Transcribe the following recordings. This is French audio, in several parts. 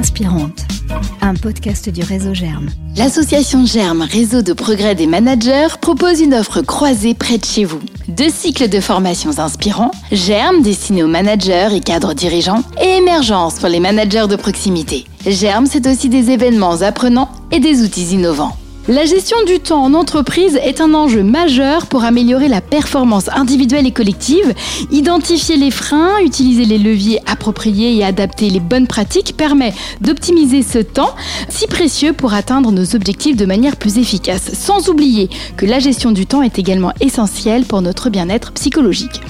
inspirantes, un podcast du réseau Germe. L'association Germe, réseau de progrès des managers, propose une offre croisée près de chez vous. Deux cycles de formations inspirants, Germe destiné aux managers et cadres dirigeants, et Émergence pour les managers de proximité. Germe, c'est aussi des événements apprenants et des outils innovants. La gestion du temps en entreprise est un enjeu majeur pour améliorer la performance individuelle et collective. Identifier les freins, utiliser les leviers appropriés et adapter les bonnes pratiques permet d'optimiser ce temps, si précieux pour atteindre nos objectifs de manière plus efficace. Sans oublier que la gestion du temps est également essentielle pour notre bien-être psychologique.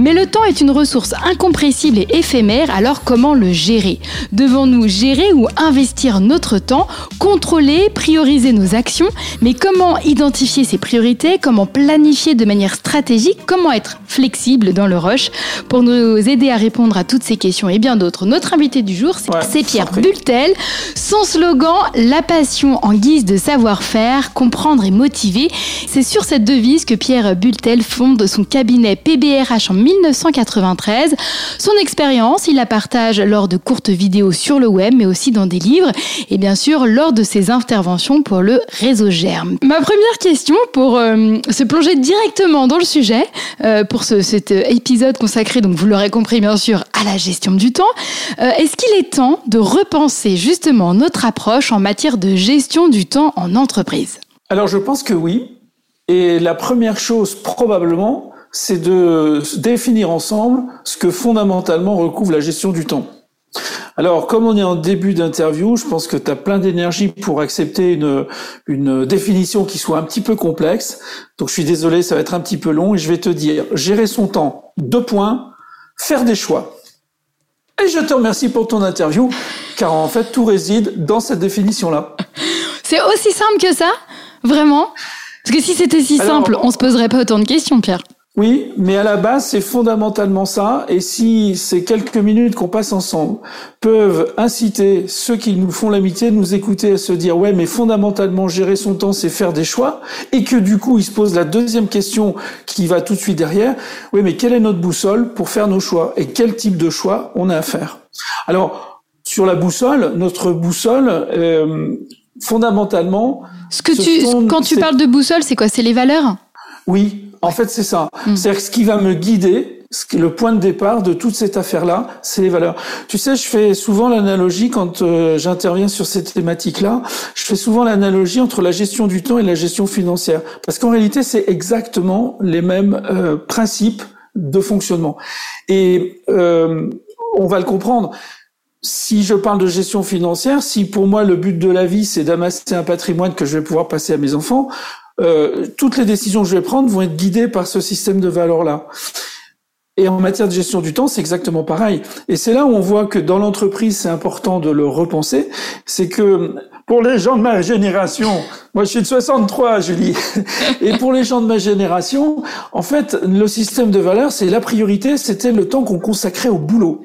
Mais le temps est une ressource incompressible et éphémère, alors comment le gérer? Devons-nous gérer ou investir notre temps, contrôler, prioriser nos actions mais comment identifier ses priorités, comment planifier de manière stratégique, comment être flexible dans le rush Pour nous aider à répondre à toutes ces questions et bien d'autres, notre invité du jour, c'est Pierre Bultel. Son slogan, la passion en guise de savoir-faire, comprendre et motiver. C'est sur cette devise que Pierre Bultel fonde son cabinet PBRH en 1993. Son expérience, il la partage lors de courtes vidéos sur le web, mais aussi dans des livres et bien sûr lors de ses interventions pour le réseau Germe. Ma première question pour euh, se plonger directement dans le sujet, euh, pour cet épisode consacré, donc vous l'aurez compris bien sûr, à la gestion du temps, euh, est-ce qu'il est temps de repenser justement notre approche en matière de gestion du temps en entreprise? Alors je pense que oui. Et la première chose probablement, c'est de définir ensemble ce que fondamentalement recouvre la gestion du temps. Alors, comme on est en début d'interview, je pense que tu as plein d'énergie pour accepter une, une définition qui soit un petit peu complexe. Donc, je suis désolé, ça va être un petit peu long et je vais te dire, gérer son temps, deux points, faire des choix. Et je te remercie pour ton interview, car en fait, tout réside dans cette définition-là. C'est aussi simple que ça? Vraiment? Parce que si c'était si simple, on se poserait pas autant de questions, Pierre. Oui, mais à la base, c'est fondamentalement ça. Et si ces quelques minutes qu'on passe ensemble peuvent inciter ceux qui nous font l'amitié de nous écouter à se dire, ouais, mais fondamentalement, gérer son temps, c'est faire des choix, et que du coup, ils se posent la deuxième question qui va tout de suite derrière, oui, mais quelle est notre boussole pour faire nos choix et quel type de choix on a à faire? Alors, sur la boussole, notre boussole, euh, fondamentalement... Ce que tu, quand tu parles de boussole, c'est quoi? C'est les valeurs? Oui, en fait, c'est ça. Mm. C'est-à-dire ce qui va me guider, le point de départ de toute cette affaire-là, c'est les valeurs. Tu sais, je fais souvent l'analogie quand euh, j'interviens sur cette thématique-là, je fais souvent l'analogie entre la gestion du temps et la gestion financière. Parce qu'en réalité, c'est exactement les mêmes euh, principes de fonctionnement. Et euh, on va le comprendre si je parle de gestion financière, si pour moi le but de la vie c'est d'amasser un patrimoine que je vais pouvoir passer à mes enfants, euh, toutes les décisions que je vais prendre vont être guidées par ce système de valeurs-là. Et en matière de gestion du temps, c'est exactement pareil. Et c'est là où on voit que dans l'entreprise, c'est important de le repenser. C'est que pour les gens de ma génération, moi je suis de 63, Julie, et pour les gens de ma génération, en fait, le système de valeurs, c'est la priorité, c'était le temps qu'on consacrait au boulot.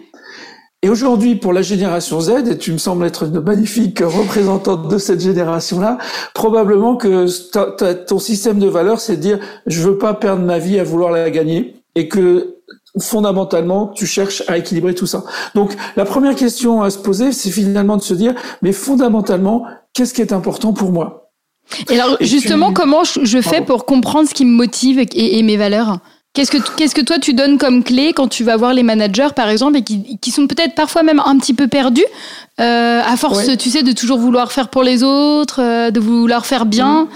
Et aujourd'hui, pour la génération Z, et tu me sembles être une magnifique représentante de cette génération-là, probablement que ton système de valeurs, c'est de dire je veux pas perdre ma vie à vouloir la gagner, et que fondamentalement, tu cherches à équilibrer tout ça. Donc, la première question à se poser, c'est finalement de se dire, mais fondamentalement, qu'est-ce qui est important pour moi? Et alors, justement, comment je fais pour comprendre ce qui me motive et mes valeurs? Qu'est-ce que, qu'est-ce que toi tu donnes comme clé quand tu vas voir les managers par exemple et qui, qui sont peut-être parfois même un petit peu perdus euh, à force, tu sais, de toujours vouloir faire pour les autres, euh, de vouloir faire bien.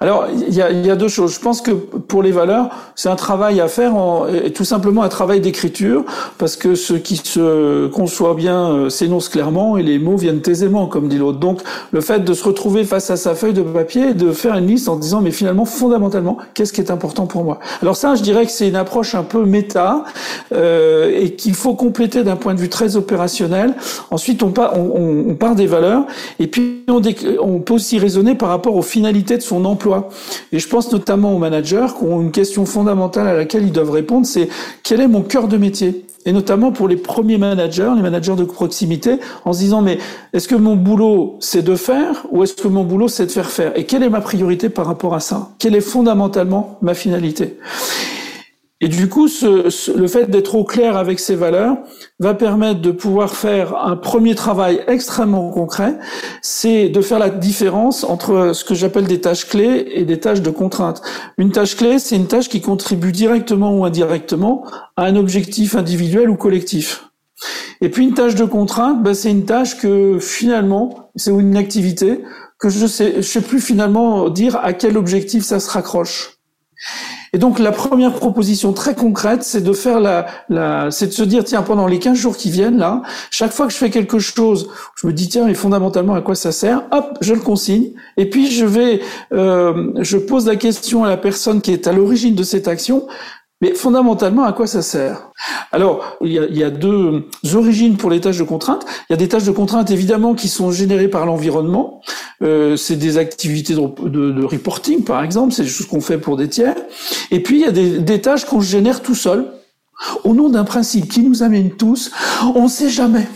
Alors, il y a, y a, deux choses. Je pense que pour les valeurs, c'est un travail à faire, en, et tout simplement un travail d'écriture, parce que ce qui se conçoit bien euh, s'énonce clairement et les mots viennent aisément, comme dit l'autre. Donc, le fait de se retrouver face à sa feuille de papier et de faire une liste en disant, mais finalement, fondamentalement, qu'est-ce qui est important pour moi? Alors ça, je dirais que c'est une approche un peu méta euh, et qu'il faut compléter d'un point de vue très opérationnel. Ensuite, on, on on, part des valeurs et puis on, on, peut aussi raisonner par rapport aux finalités de son emploi. Et je pense notamment aux managers qui ont une question fondamentale à laquelle ils doivent répondre, c'est quel est mon cœur de métier? Et notamment pour les premiers managers, les managers de proximité, en se disant mais est-ce que mon boulot c'est de faire ou est-ce que mon boulot c'est de faire faire? Et quelle est ma priorité par rapport à ça? Quelle est fondamentalement ma finalité? Et du coup, ce, le fait d'être au clair avec ces valeurs va permettre de pouvoir faire un premier travail extrêmement concret, c'est de faire la différence entre ce que j'appelle des tâches clés et des tâches de contrainte. Une tâche clé, c'est une tâche qui contribue directement ou indirectement à un objectif individuel ou collectif. Et puis une tâche de contrainte, ben, c'est une tâche que finalement, c'est une activité que je sais, je sais plus finalement dire à quel objectif ça se raccroche. Et donc la première proposition très concrète, c'est de faire la, c'est de se dire tiens pendant les 15 jours qui viennent là, chaque fois que je fais quelque chose, je me dis tiens et fondamentalement à quoi ça sert, hop je le consigne. Et puis je vais, euh, je pose la question à la personne qui est à l'origine de cette action, mais fondamentalement, à quoi ça sert? Alors, il y, a, deux origines pour les tâches de contrainte. Il y a des tâches de contrainte, évidemment, qui sont générées par l'environnement. Euh, c'est des activités de, reporting, par exemple. C'est des choses qu'on fait pour des tiers. Et puis, il y a des, des tâches qu'on génère tout seul, au nom d'un principe qui nous amène tous. On ne sait jamais.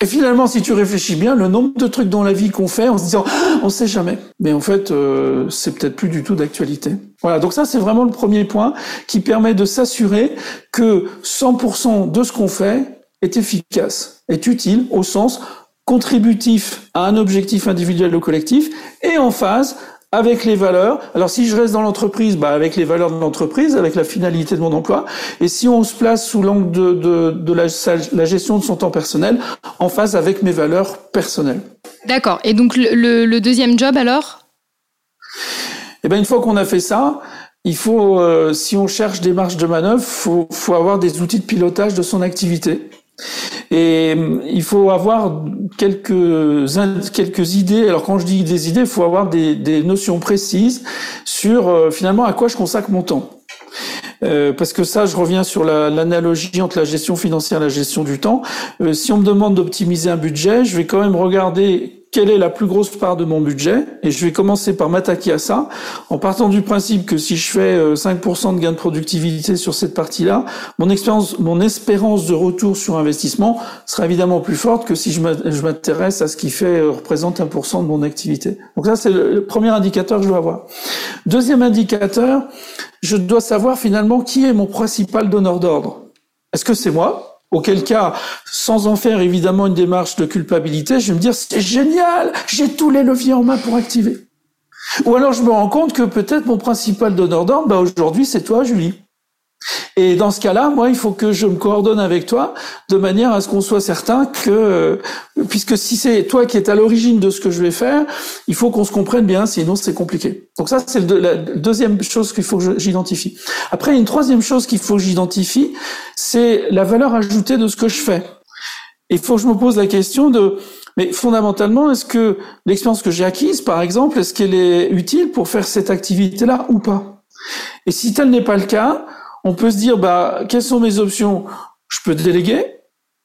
Et finalement, si tu réfléchis bien, le nombre de trucs dans la vie qu'on fait en se disant ah, on sait jamais, mais en fait, euh, c'est peut-être plus du tout d'actualité. Voilà, donc ça c'est vraiment le premier point qui permet de s'assurer que 100% de ce qu'on fait est efficace, est utile au sens contributif à un objectif individuel ou collectif et en phase avec les valeurs. Alors si je reste dans l'entreprise, bah avec les valeurs de l'entreprise, avec la finalité de mon emploi. Et si on se place sous l'angle de, de, de la, la, gestion de son temps personnel, en phase avec mes valeurs personnelles. D'accord. Et donc le, le deuxième job alors? Eh ben une fois qu'on a fait ça, il faut, euh, si on cherche des marges de manœuvre, faut, faut avoir des outils de pilotage de son activité. Et euh, il faut avoir quelques quelques idées. Alors quand je dis des idées, il faut avoir des, des notions précises sur euh, finalement à quoi je consacre mon temps. Euh, parce que ça, je reviens sur l'analogie entre la gestion financière et la gestion du temps. Euh, si on me demande d'optimiser un budget, je vais quand même regarder quelle est la plus grosse part de mon budget et je vais commencer par m'attaquer à ça en partant du principe que si je fais 5% euh, de gain de productivité sur cette partie-là, mon expérience, mon espérance de retour sur investissement sera évidemment plus forte que si je m'intéresse à ce qui fait euh, représente 1% de mon activité. Donc ça c'est le premier indicateur que je dois avoir. Deuxième indicateur, je dois savoir finalement qui est mon principal donneur d'ordre. Est-ce que c'est moi? Auquel cas, sans en faire évidemment une démarche de culpabilité, je vais me dire c'est génial, j'ai tous les leviers en main pour activer. Ou alors je me rends compte que peut-être mon principal donneur d'ordre, bah aujourd'hui c'est toi, Julie. Et dans ce cas-là, moi, il faut que je me coordonne avec toi de manière à ce qu'on soit certain que, puisque si c'est toi qui es à l'origine de ce que je vais faire, il faut qu'on se comprenne bien, sinon c'est compliqué. Donc ça, c'est la deuxième chose qu'il faut que j'identifie. Après, une troisième chose qu'il faut que j'identifie, c'est la valeur ajoutée de ce que je fais. Il faut que je me pose la question de, mais fondamentalement, est-ce que l'expérience que j'ai acquise, par exemple, est-ce qu'elle est utile pour faire cette activité-là ou pas? Et si tel n'est pas le cas, on peut se dire, bah, quelles sont mes options? Je peux déléguer,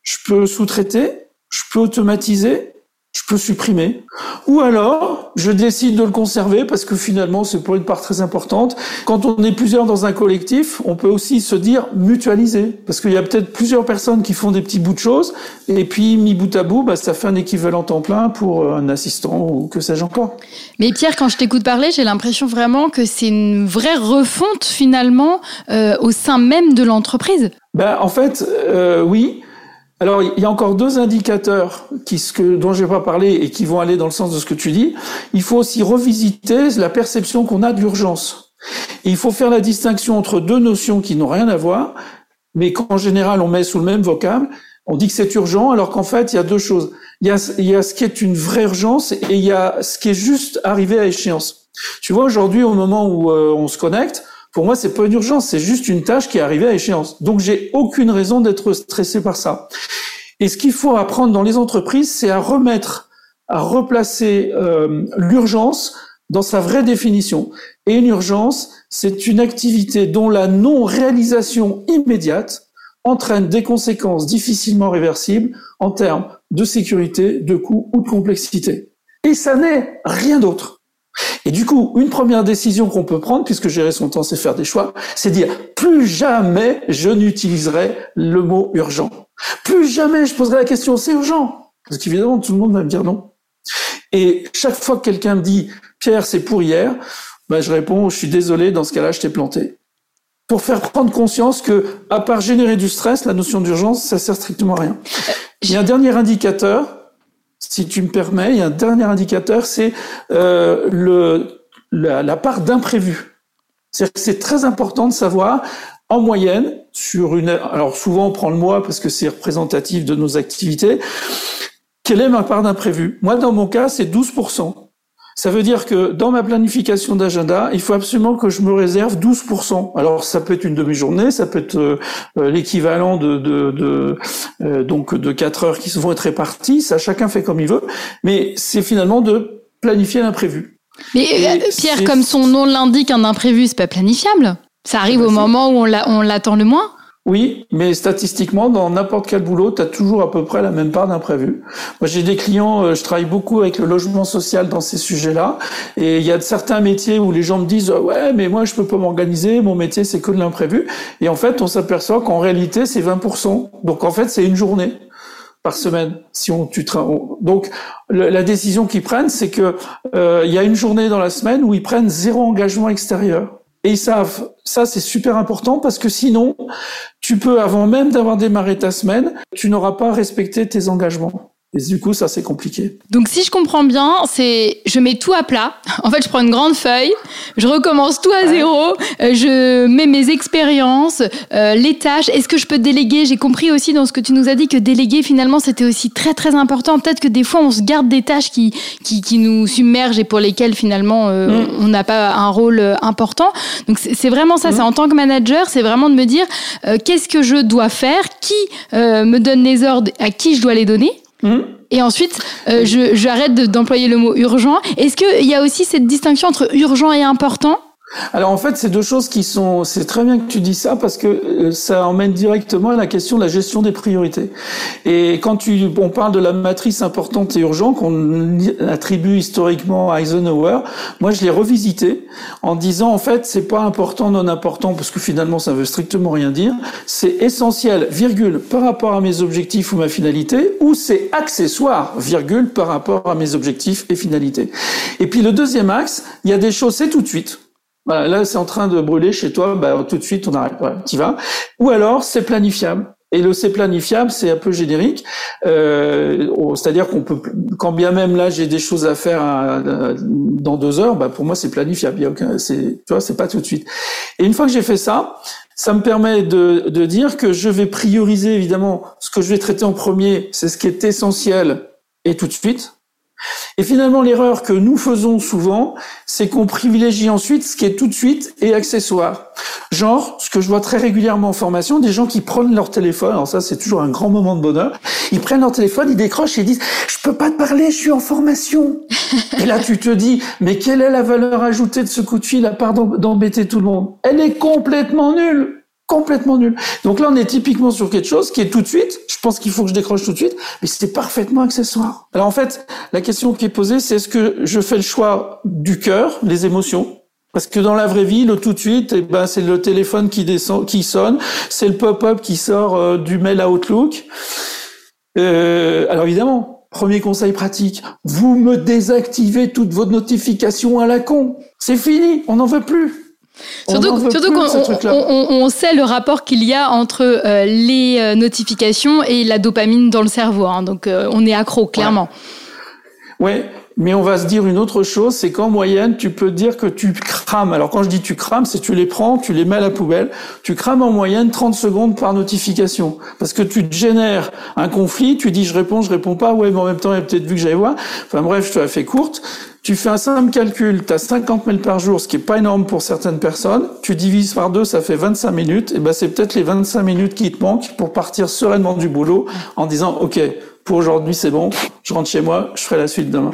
je peux sous-traiter, je peux automatiser, je peux supprimer. Ou alors, je décide de le conserver parce que finalement, c'est pour une part très importante. Quand on est plusieurs dans un collectif, on peut aussi se dire mutualiser. Parce qu'il y a peut-être plusieurs personnes qui font des petits bouts de choses. Et puis, mis bout à bout, bah, ça fait un équivalent temps plein pour un assistant ou que sais-je encore. Mais Pierre, quand je t'écoute parler, j'ai l'impression vraiment que c'est une vraie refonte finalement euh, au sein même de l'entreprise. Ben, en fait, euh, oui. Alors, il y a encore deux indicateurs qui, ce que, dont je vais pas parler et qui vont aller dans le sens de ce que tu dis. Il faut aussi revisiter la perception qu'on a d'urgence. Il faut faire la distinction entre deux notions qui n'ont rien à voir, mais qu'en général on met sous le même vocable. On dit que c'est urgent, alors qu'en fait, il y a deux choses. Il y a, il y a ce qui est une vraie urgence et il y a ce qui est juste arrivé à échéance. Tu vois, aujourd'hui, au moment où euh, on se connecte, pour moi, c'est pas une urgence, c'est juste une tâche qui est arrivée à échéance. Donc, j'ai aucune raison d'être stressé par ça. Et ce qu'il faut apprendre dans les entreprises, c'est à remettre, à replacer euh, l'urgence dans sa vraie définition. Et une urgence, c'est une activité dont la non-réalisation immédiate entraîne des conséquences difficilement réversibles en termes de sécurité, de coût ou de complexité. Et ça n'est rien d'autre. Et du coup, une première décision qu'on peut prendre, puisque gérer son temps, c'est faire des choix, c'est dire plus jamais je n'utiliserai le mot urgent. Plus jamais je poserai la question c'est urgent. Parce qu'évidemment, tout le monde va me dire non. Et chaque fois que quelqu'un me dit Pierre, c'est pour hier, ben, je réponds je suis désolé, dans ce cas-là, je t'ai planté. pour faire prendre conscience que, à part générer du stress, la notion d'urgence, ça sert strictement à rien. Il y a un dernier indicateur, si tu me permets, il y a un dernier indicateur, c'est euh, le la, part d'imprévu. C'est très important de savoir en moyenne sur une alors souvent on prend le mois parce que c'est représentatif de nos activités quelle est ma part d'imprévu? Moi, dans mon cas, c'est 12%. Ça veut dire que dans ma planification d'agenda, il faut absolument que je me réserve 12%. Alors ça peut être une demi-journée, ça peut être euh, l'équivalent de, de, de euh, donc de 4 heures qui vont être réparties. Ça, chacun fait comme il veut, mais c'est finalement de planifier l'imprévu. Mais euh, Pierre, comme son nom l'indique, un imprévu, c'est pas planifiable. Ça arrive au moment où on l'attend le moins. Oui, mais statistiquement, dans n'importe quel boulot, tu as toujours à peu près la même part d'imprévu. Moi, j'ai des clients, euh, je travaille beaucoup avec le logement social dans ces sujets-là, et il y a certains métiers où les gens me disent ouais, mais moi je peux pas m'organiser, mon métier c'est que de l'imprévu. Et en fait, on s'aperçoit qu'en réalité c'est 20%. Donc en fait, c'est une journée par semaine. Si on tu donc la décision qu'ils prennent, c'est que euh, il y a une journée dans la semaine où ils prennent zéro engagement extérieur. Et ils savent, ça c'est super important parce que sinon, tu peux, avant même d'avoir démarré ta semaine, tu n'auras pas respecté tes engagements. Et du coup, ça, c'est compliqué. Donc, si je comprends bien, c'est je mets tout à plat. En fait, je prends une grande feuille, je recommence tout à zéro, euh, je mets mes expériences, euh, les tâches. Est-ce que je peux déléguer? J'ai compris aussi dans ce que tu nous as dit que déléguer, finalement, c'était aussi très, très important. Peut-être que des fois, on se garde des tâches qui, qui, qui nous submergent et pour lesquelles, finalement, euh, mm. on n'a pas un rôle important. Donc, c'est vraiment ça. Mm. C'est en tant que manager, c'est vraiment de me dire qu'est-ce que je dois faire, qui me donne les ordres, à qui je dois les donner? Et ensuite, euh, j'arrête d'employer le mot urgent. Est-ce qu'il y a aussi cette distinction entre urgent et important? Alors en fait, c'est deux choses qui sont. C'est très bien que tu dis ça parce que euh, ça emmène directement à la question de la gestion des priorités. Et quand tu, on parle de la matrice importante et urgente qu'on attribue historiquement à Eisenhower, moi je l'ai revisité en disant en fait c'est pas important non important parce que finalement ça veut strictement rien dire. C'est essentiel virgule par rapport à mes objectifs ou ma finalité ou c'est accessoire virgule par rapport à mes objectifs et finalités. Et puis le deuxième axe, il y a des choses c'est tout de suite. Voilà, là, c'est en train de brûler chez toi, bah, tout de suite, on arrête. Voilà, tu vas. Ou alors, c'est planifiable. Et le c'est planifiable, c'est un peu générique, euh, c'est-à-dire qu'on peut, quand bien même là j'ai des choses à faire euh, dans deux heures, bah pour moi c'est planifiable. C'est, tu vois, c'est pas tout de suite. Et une fois que j'ai fait ça, ça me permet de, de dire que je vais prioriser évidemment ce que je vais traiter en premier, c'est ce qui est essentiel et tout de suite. Et finalement, l'erreur que nous faisons souvent, c'est qu'on privilégie ensuite ce qui est tout de suite et accessoire. Genre, ce que je vois très régulièrement en formation, des gens qui prennent leur téléphone, alors ça c'est toujours un grand moment de bonheur, ils prennent leur téléphone, ils décrochent et ils disent « je peux pas te parler, je suis en formation ». Et là tu te dis « mais quelle est la valeur ajoutée de ce coup de fil à part d'embêter tout le monde ?» Elle est complètement nulle complètement nul. Donc là, on est typiquement sur quelque chose qui est tout de suite. Je pense qu'il faut que je décroche tout de suite, mais c'est parfaitement accessoire. Alors en fait, la question qui est posée, c'est est-ce que je fais le choix du cœur, les émotions, parce que dans la vraie vie, le tout de suite, eh ben, c'est le téléphone qui descend, qui sonne, c'est le pop-up qui sort euh, du mail à Outlook. Euh, alors évidemment, premier conseil pratique, vous me désactivez toutes vos notifications à la con. C'est fini, on n'en veut plus. Surtout, qu'on on, sait le rapport qu'il y a entre euh, les euh, notifications et la dopamine dans le cerveau. Hein. donc euh, on est accro, clairement. Ouais. Mais on va se dire une autre chose, c'est qu'en moyenne, tu peux dire que tu crames. Alors quand je dis tu crames, c'est tu les prends, tu les mets à la poubelle. Tu crames en moyenne 30 secondes par notification. Parce que tu génères un conflit, tu dis je réponds, je réponds pas, ouais, mais en même temps, il a peut-être vu que j'allais voir. Enfin bref, je te la fais courte. Tu fais un simple calcul, tu as 50 mails par jour, ce qui est pas énorme pour certaines personnes. Tu divises par deux, ça fait 25 minutes. Et ben c'est peut-être les 25 minutes qui te manquent pour partir sereinement du boulot en disant OK, pour aujourd'hui c'est bon, je rentre chez moi, je ferai la suite demain.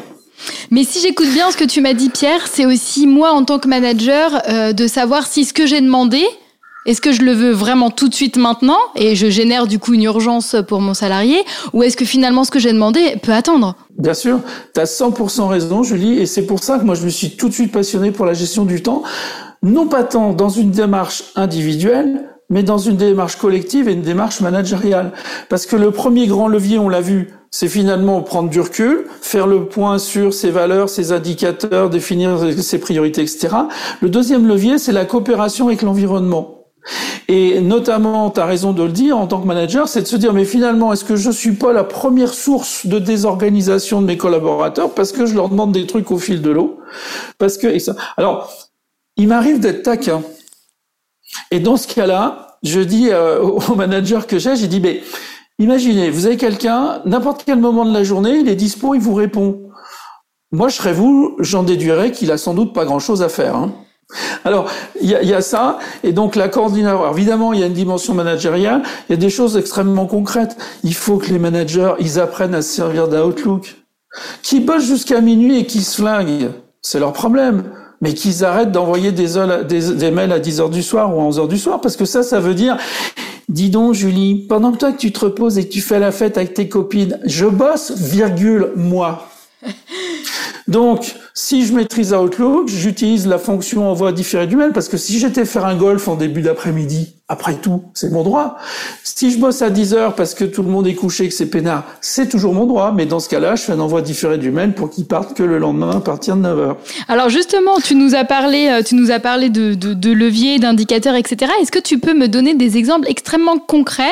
Mais si j'écoute bien ce que tu m'as dit, Pierre, c'est aussi moi en tant que manager euh, de savoir si ce que j'ai demandé, est-ce que je le veux vraiment tout de suite maintenant et je génère du coup une urgence pour mon salarié ou est-ce que finalement ce que j'ai demandé peut attendre? Bien sûr, tu as 100% raison Julie et c'est pour ça que moi je me suis tout de suite passionné pour la gestion du temps, non pas tant dans une démarche individuelle, mais dans une démarche collective et une démarche managériale. Parce que le premier grand levier, on l'a vu, c'est finalement prendre du recul, faire le point sur ses valeurs, ses indicateurs, définir ses priorités, etc. Le deuxième levier, c'est la coopération avec l'environnement. Et notamment, tu as raison de le dire, en tant que manager, c'est de se dire, mais finalement, est-ce que je suis pas la première source de désorganisation de mes collaborateurs parce que je leur demande des trucs au fil de l'eau? Parce que, et ça. Alors, il m'arrive d'être taquin. Et dans ce cas-là, je dis euh, au manager que j'ai, j'ai dit, mais imaginez, vous avez quelqu'un, n'importe quel moment de la journée, il est dispo, il vous répond. Moi, je serais vous, j'en déduirais qu'il a sans doute pas grand-chose à faire. Hein. Alors, il y a, ça, et donc la coordination. Alors, évidemment, il y a une dimension managériale, il y a des choses extrêmement concrètes. Il faut que les managers, ils apprennent à se servir d'Outlook. Qui bossent jusqu'à minuit et qui se flinguent, c'est leur problème. Mais qu'ils arrêtent d'envoyer des, mails à 10 heures du soir ou à 11 heures du soir, parce que ça, ça veut dire, dis donc, Julie, pendant que toi que tu te reposes et que tu fais la fête avec tes copines, je bosse, virgule, moi. Donc, si je maîtrise Outlook, j'utilise la fonction envoi différé du mail parce que si j'étais faire un golf en début d'après-midi, après tout, c'est mon droit. Si je bosse à 10 heures parce que tout le monde est couché, que c'est peinard, c'est toujours mon droit. Mais dans ce cas-là, je fais un envoi différé du mail pour qu'il parte que le lendemain à partir de 9 heures. Alors justement, tu nous as parlé, euh, tu nous as parlé de, de, de leviers, d'indicateurs, etc. Est-ce que tu peux me donner des exemples extrêmement concrets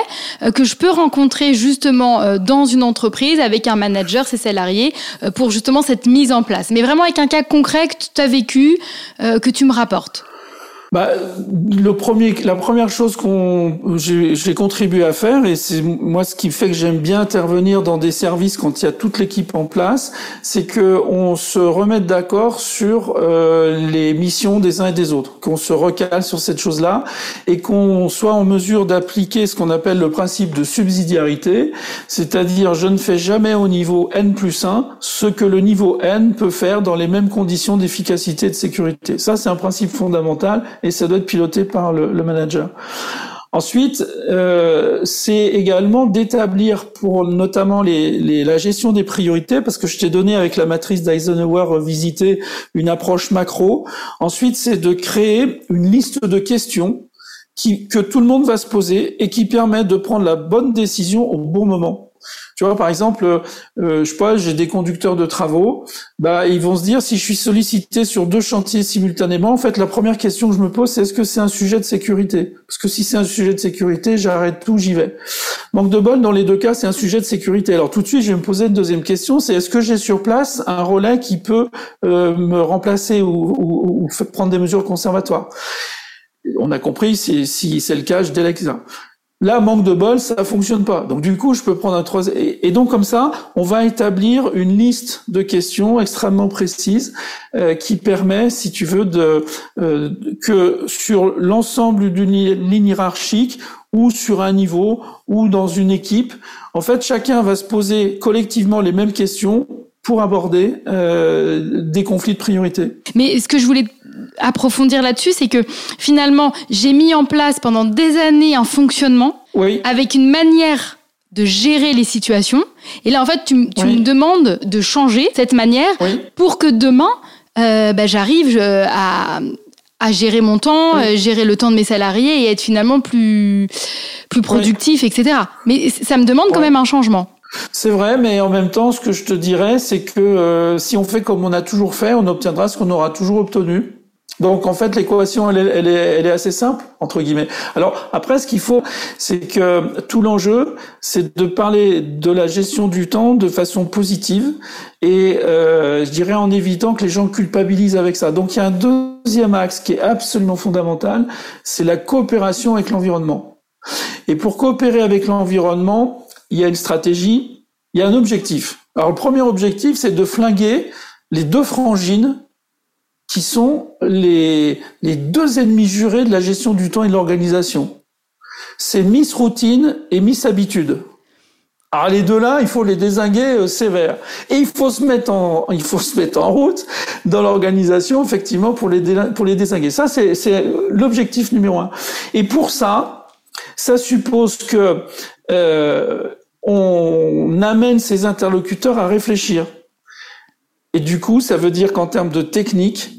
euh, que je peux rencontrer justement euh, dans une entreprise avec un manager, ses salariés, pour justement cette mise en place? Mais vraiment avec un cas concret que tu as vécu, que tu me rapportes bah, le premier, la première chose qu'on j'ai contribué à faire, et c'est moi ce qui fait que j'aime bien intervenir dans des services quand il y a toute l'équipe en place, c'est que on se remette d'accord sur euh, les missions des uns et des autres, qu'on se recale sur cette chose-là, et qu'on soit en mesure d'appliquer ce qu'on appelle le principe de subsidiarité, c'est-à-dire je ne fais jamais au niveau n plus 1 ce que le niveau n peut faire dans les mêmes conditions d'efficacité et de sécurité. Ça, c'est un principe fondamental et ça doit être piloté par le, manager. Ensuite, euh, c'est également d'établir pour notamment les, la gestion des priorités, parce que je t'ai donné avec la matrice d'Eisenhower revisité une approche macro. Ensuite, c'est de créer une liste de questions que tout le monde va se poser et qui permet de prendre la bonne décision au bon moment. Tu vois, par exemple, euh, je sais pas, j'ai des conducteurs de travaux, bah ils vont se dire si je suis sollicité sur deux chantiers simultanément, en fait, la première question que je me pose, c'est est-ce que c'est un sujet de sécurité? Parce que si c'est un sujet de sécurité, j'arrête tout, j'y vais. Manque de bol, dans les deux cas, c'est un sujet de sécurité. Alors tout de suite, je vais me poser une deuxième question, c'est est-ce que j'ai sur place un relais qui peut euh, me remplacer ou, ou, ou, prendre des mesures conservatoires? On a compris, si, si c'est le cas, je délègue ça. Là, manque de bol, ça fonctionne pas. Donc du coup, je peux prendre un troisième. Et donc comme ça, on va établir une liste de questions extrêmement précises euh, qui permet, si tu veux, de euh, que sur l'ensemble d'une ligne hiérarchique ou sur un niveau ou dans une équipe, en fait, chacun va se poser collectivement les mêmes questions pour aborder euh, des conflits de priorité. Mais ce que je voulais approfondir là-dessus, c'est que finalement, j'ai mis en place pendant des années un fonctionnement oui. avec une manière de gérer les situations. Et là, en fait, tu, tu Oui. me demandes de changer cette manière Oui. pour que demain, euh, bah, j'arrive à, à gérer mon temps, euh, gérer le temps de mes salariés et être finalement plus, plus productif, etc. Mais ça me demande quand même un changement. C'est vrai, mais en même temps, ce que je te dirais, c'est que euh, si on fait comme on a toujours fait, on obtiendra ce qu'on aura toujours obtenu. Donc en fait, l'équation, elle, est- elle, elle est assez simple, entre guillemets. Alors après, ce qu'il faut, c'est que tout l'enjeu, c'est de parler de la gestion du temps de façon positive et euh, je dirais en évitant que les gens culpabilisent avec ça. Donc il y a un deuxième axe qui est absolument fondamental, c'est la coopération avec l'environnement. Et pour coopérer avec l'environnement, il y a une stratégie, il y a un objectif. Alors le premier objectif, c'est de flinguer les deux frangines qui sont les, les deux ennemis jurés de la gestion du temps et de l'organisation. C'est Miss Routine et Miss Habitude. Alors les deux là, il faut les désinguer euh. Et il faut se mettre en, il faut se mettre en route dans l'organisation effectivement pour les pour les désinguer. Ça c'est l'objectif numéro un. Et pour ça, ça suppose que euh, on amène ses interlocuteurs à réfléchir. Et du coup, ça veut dire qu'en termes de technique,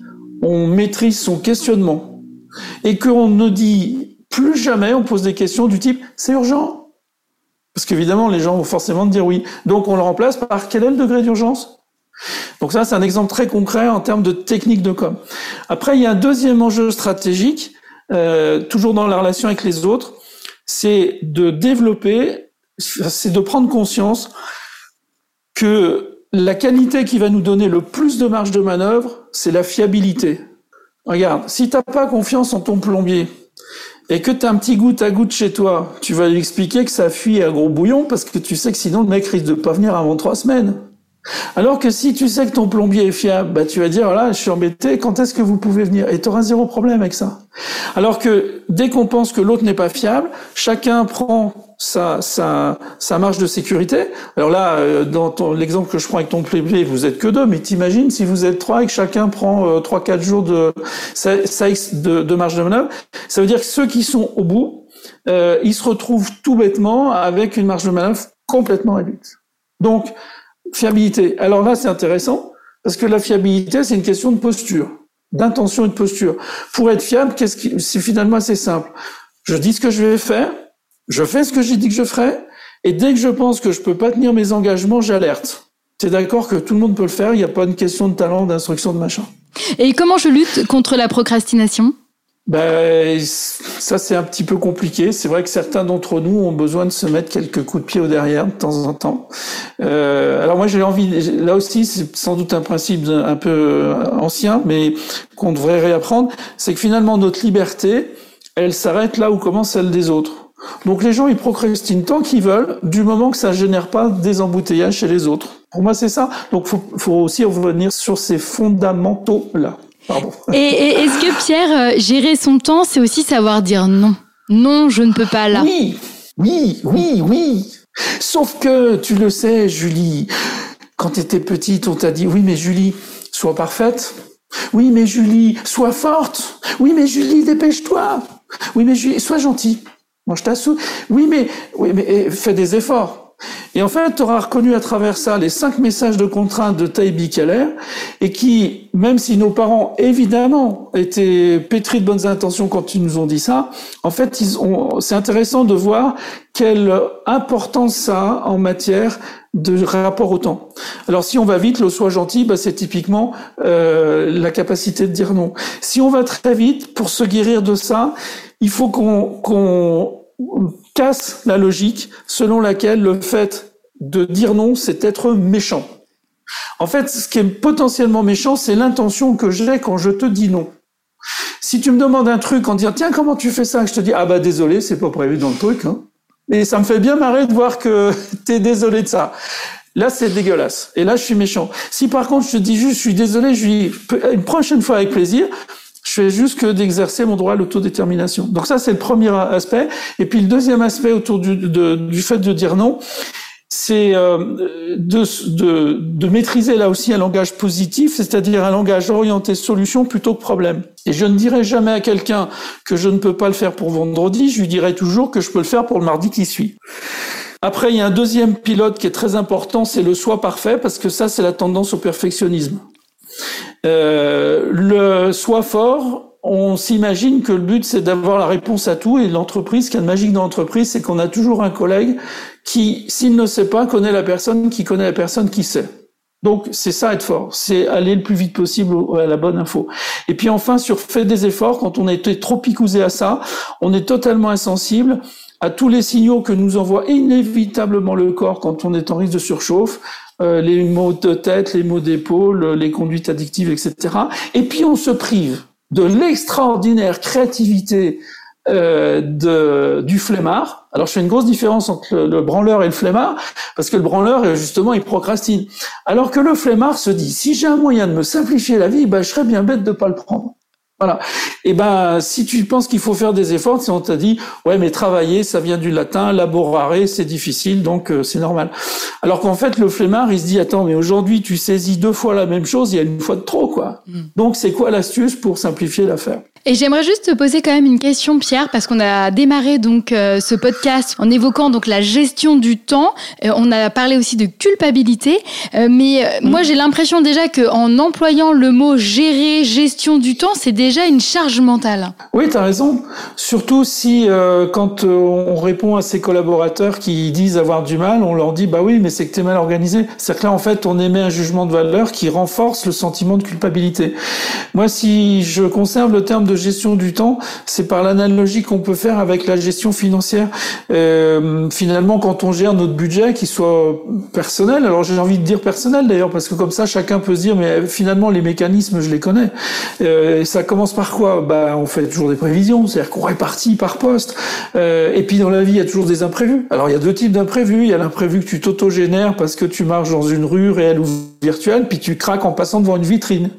on maîtrise son questionnement. Et qu'on ne dit plus jamais, on pose des questions du type c'est urgent Parce qu'évidemment, les gens vont forcément dire oui. Donc on le remplace par quel est le degré d'urgence? Donc ça, c'est un exemple très concret en termes de technique de com. Après, il y a un deuxième enjeu stratégique, euh, toujours dans la relation avec les autres, c'est de développer, c'est de prendre conscience que la qualité qui va nous donner le plus de marge de manœuvre, c'est la fiabilité. Regarde, si t'as pas confiance en ton plombier et que t'as un petit goutte à goutte chez toi, tu vas lui expliquer que ça fuit à gros bouillon parce que tu sais que sinon le mec risque de pas venir avant trois semaines. Alors que si tu sais que ton plombier est fiable, bah tu vas dire voilà, je suis embêté, quand est-ce que vous pouvez venir? Et tu auras zéro problème avec ça. Alors que dès qu'on pense que l'autre n'est pas fiable, chacun prend sa, sa, sa marge de sécurité. Alors là, euh, dans l'exemple que je prends avec ton plombier, vous êtes que deux, mais t'imagines si vous êtes trois et que chacun prend euh, trois, quatre jours de, de, de marge de manœuvre, ça veut dire que ceux qui sont au bout, euh, ils se retrouvent tout bêtement avec une marge de manœuvre complètement réduite. Donc, Fiabilité. Alors là, c'est intéressant parce que la fiabilité, c'est une question de posture, d'intention et de posture. Pour être fiable, qu'est-ce qui, c'est finalement assez simple. Je dis ce que je vais faire, je fais ce que j'ai dit que je ferai, et dès que je pense que je peux pas tenir mes engagements, j'alerte. es d'accord que tout le monde peut le faire, il n'y a pas une question de talent, d'instruction, de machin. Et comment je lutte contre la procrastination? Ben, ça c'est un petit peu compliqué. C'est vrai que certains d'entre nous ont besoin de se mettre quelques coups de pied au derrière de temps en temps. Euh, alors moi j'ai envie, là aussi c'est sans doute un principe un peu euh, ancien, mais qu'on devrait réapprendre, c'est que finalement notre liberté, elle s'arrête là où commence celle des autres. Donc les gens ils procrastinent tant qu'ils veulent, du moment que ça génère pas des embouteillages chez les autres. Pour moi c'est ça. Donc faut, faut aussi revenir sur ces fondamentaux Et, est-ce que Pierre, euh, gérer son temps, c'est aussi savoir dire non? Non, je ne peux pas là. Oui, oui, oui, oui. Sauf que, tu le sais, Julie, quand tu étais petite, on t'a dit, oui, mais Julie, sois parfaite. Oui, mais Julie, sois forte. Oui, mais Julie, dépêche-toi. Oui, mais Julie, sois gentille. Moi, je t'assure. Oui, mais, oui, mais eh, fais des efforts. Et en fait, tu auras reconnu à travers ça les cinq messages de contrainte de Taïbi Keller, et qui, même si nos parents, évidemment, étaient pétris de bonnes intentions quand ils nous ont dit ça, en fait, c'est intéressant de voir quelle importance ça a en matière de rapport au temps. Alors si on va vite, le soit gentil, bah, c'est typiquement euh, la capacité de dire non. Si on va très vite, pour se guérir de ça, il faut qu'on casse la logique selon laquelle le fait de dire non, c'est être méchant. En fait, ce qui est potentiellement méchant, c'est l'intention que j'ai quand je te dis non. Si tu me demandes un truc en disant tiens comment tu fais ça, je te dis ah bah désolé, c'est pas prévu dans le truc. Hein. Et ça me fait bien marrer de voir que tu es désolé de ça. Là, c'est dégueulasse. Et là, je suis méchant. Si par contre, je te dis juste, je suis désolé, je dis une prochaine fois avec plaisir, je fais juste que d'exercer mon droit à l'autodétermination. Donc ça, c'est le premier aspect. Et puis le deuxième aspect autour du, du fait de dire non, c'est euh, de, de, de, maîtriser là aussi un langage positif, c'est-à-dire un langage orienté solution plutôt que problème. Et je ne dirai jamais à quelqu'un que je ne peux pas le faire pour vendredi, je lui dirai toujours que je peux le faire pour le mardi qui suit. Après, il y a un deuxième pilote qui est très important, c'est le soi parfait, parce que ça, c'est la tendance au perfectionnisme. Euh, le soi fort, on s'imagine que le but c'est d'avoir la réponse à tout et l'entreprise, ce qui est magique dans l'entreprise, c'est qu'on a toujours un collègue qui, s'il ne sait pas, connaît la personne qui connaît la personne qui sait. Donc c'est ça être fort, c'est aller le plus vite possible à la bonne info. Et puis enfin sur fait des efforts, quand on a été trop picousé à ça, on est totalement insensible à tous les signaux que nous envoie inévitablement le corps quand on est en risque de surchauffe, euh, les maux de tête, les maux d'épaule, les conduites addictives, etc. Et puis on se prive de l'extraordinaire créativité euh, de, du flemmard. Alors je fais une grosse différence entre le, branleur et le flemmard, parce que le branleur, justement, il procrastine. Alors que le flemmard se dit, si j'ai un moyen de me simplifier la vie, ben, je serais bien bête de pas le prendre. Voilà. Et eh ben, si tu penses qu'il faut faire des efforts, si on t'a dit, ouais, mais travailler, ça vient du latin, laborare, c'est difficile, donc euh, c'est normal. Alors qu'en fait, le flemmard, il se dit, attends, mais aujourd'hui, tu saisis deux fois la même chose, il y a une fois de trop, quoi. Mm. Donc, c'est quoi l'astuce pour simplifier l'affaire? Et j'aimerais juste te poser quand même une question, Pierre, parce qu'on a démarré donc euh, ce podcast en évoquant donc la gestion du temps. Euh, on a parlé aussi de culpabilité, mais mm. moi j'ai l'impression déjà que en employant le mot gérer, gestion du temps, c'est déjà déjà une charge mentale. Oui, tu as raison. Surtout si euh, quand euh, on répond à ses collaborateurs qui disent avoir du mal, on leur dit bah oui, mais c'est que tu es mal organisé. C'est-à-dire que là en fait, on émet un jugement de valeur qui renforce le sentiment de culpabilité. Moi, si je conserve le terme de gestion du temps, c'est par l'analogie qu'on peut faire avec la gestion financière. Euh, finalement, quand on gère notre budget, qui soit personnel, alors j'ai envie de dire personnel d'ailleurs, parce que comme ça, chacun peut se dire, mais finalement, les mécanismes, je les connais. Ça commence par quoi? Bah, On fait toujours des prévisions, c'est-à-dire qu'on répartit par poste. Euh, et puis dans la vie, il y a toujours des imprévus. Alors il y a deux types d'imprévus. Il y a l'imprévu que tu t'autogénères parce que tu marches dans une rue réelle ou virtuelle, puis tu craques en passant devant une vitrine.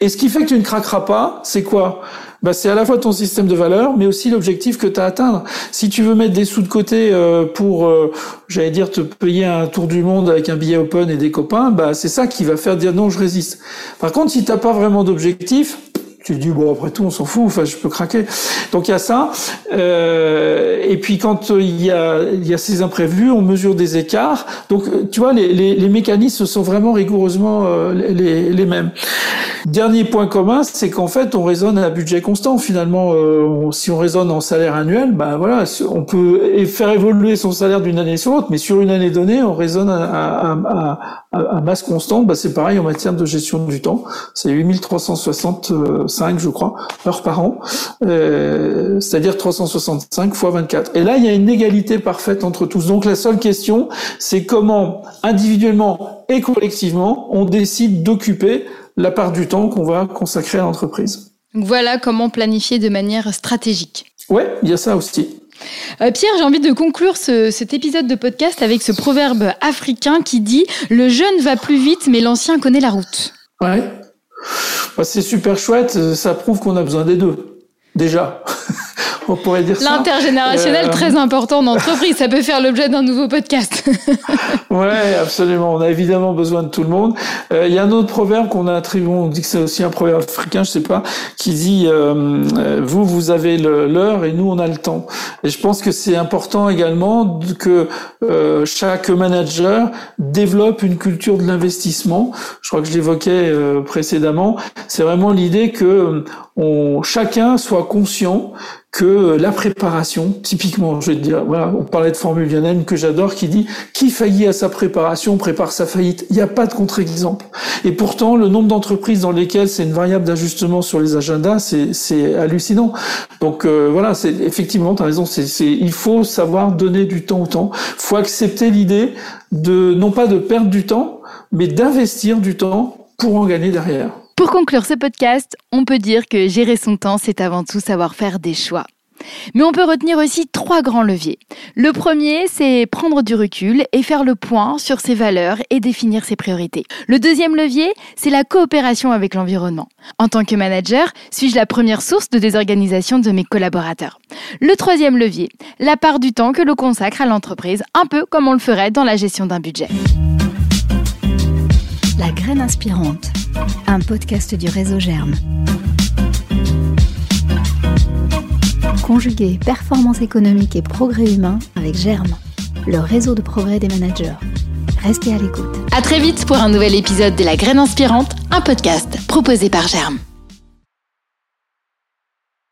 Et ce qui fait que tu ne craqueras pas, c'est quoi? Bah, c'est à la fois ton système de valeurs, mais aussi l'objectif que tu as à atteindre. Si tu veux mettre des sous de côté euh, pour, euh, j'allais dire, te payer un tour du monde avec un billet open et des copains, bah, c'est ça qui va faire dire non, je résiste. Par contre, si t'as pas vraiment d'objectif, tu dis bon après tout on s'en fout enfin je peux craquer. Donc il y a ça. Euh, et puis quand il y a il y a ces imprévus on mesure des écarts. Donc tu vois les, les, les mécanismes sont vraiment rigoureusement euh, les, les mêmes Dernier point commun, c'est qu'en fait, on raisonne à budget constant. Finalement, euh, si on raisonne en salaire annuel, ben voilà, on peut faire évoluer son salaire d'une année sur l'autre, mais sur une année donnée, on raisonne à, à, à, masse constante. Ben, c'est pareil en matière de gestion du temps. C'est 8365, je crois, heures par an, euh, c'est-à-dire 365 fois 24. Et là, il y a une égalité parfaite entre tous. Donc la seule question, c'est comment individuellement et collectivement, on décide d'occuper la part du temps qu'on va consacrer à l'entreprise. Voilà comment planifier de manière stratégique. Ouais, il y a ça aussi. Euh, Pierre, j'ai envie de conclure cet épisode de podcast avec ce proverbe africain qui dit Le jeune va plus vite, mais l'ancien connaît la route. Ouais. Bah, c'est super chouette, ça prouve qu'on a besoin des deux. Déjà. on pourrait dire ça. L'intergénérationnel, euh, très important d'entreprise. Ça peut faire l'objet d'un nouveau podcast. ouais, absolument. On a évidemment besoin de tout le monde. Euh, il y a un autre proverbe qu'on a attribué, on dit que c'est aussi un proverbe africain, je sais pas, qui dit euh, vous, vous avez l'heure et nous, on a le temps. Et je pense que c'est important également que chaque manager développe une culture de l'investissement. Je crois que je l'évoquais précédemment. C'est vraiment l'idée que on, chacun soit conscient que la préparation, typiquement, je vais te dire, voilà, on parlait de formule, une que j'adore qui dit qui faillit à sa préparation prépare sa faillite. Il n'y a pas de contre-exemple. Et pourtant, le nombre d'entreprises dans lesquelles c'est une variable d'ajustement sur les agendas, c'est hallucinant. Donc euh, voilà, c'est effectivement, tu as raison, c'est il faut savoir donner du temps au temps. Faut accepter l'idée de non pas de perdre du temps, mais d'investir du temps pour en gagner derrière. Pour conclure ce podcast, on peut dire que gérer son temps, c'est avant tout savoir faire des choix. Mais on peut retenir aussi trois grands leviers. Le premier, c'est prendre du recul et faire le point sur ses valeurs et définir ses priorités. Le deuxième levier, c'est la coopération avec l'environnement. En tant que manager, suis-je la première source de désorganisation de mes collaborateurs? Le troisième levier, la part du temps que l'on consacre à l'entreprise, un peu comme on le ferait dans la gestion d'un budget. La graine inspirante, un podcast du réseau Germe. Conjuguer performance économique et progrès humain avec Germe, le réseau de progrès des managers. Restez à l'écoute. À très vite pour un nouvel épisode de La graine inspirante, un podcast proposé par Germe.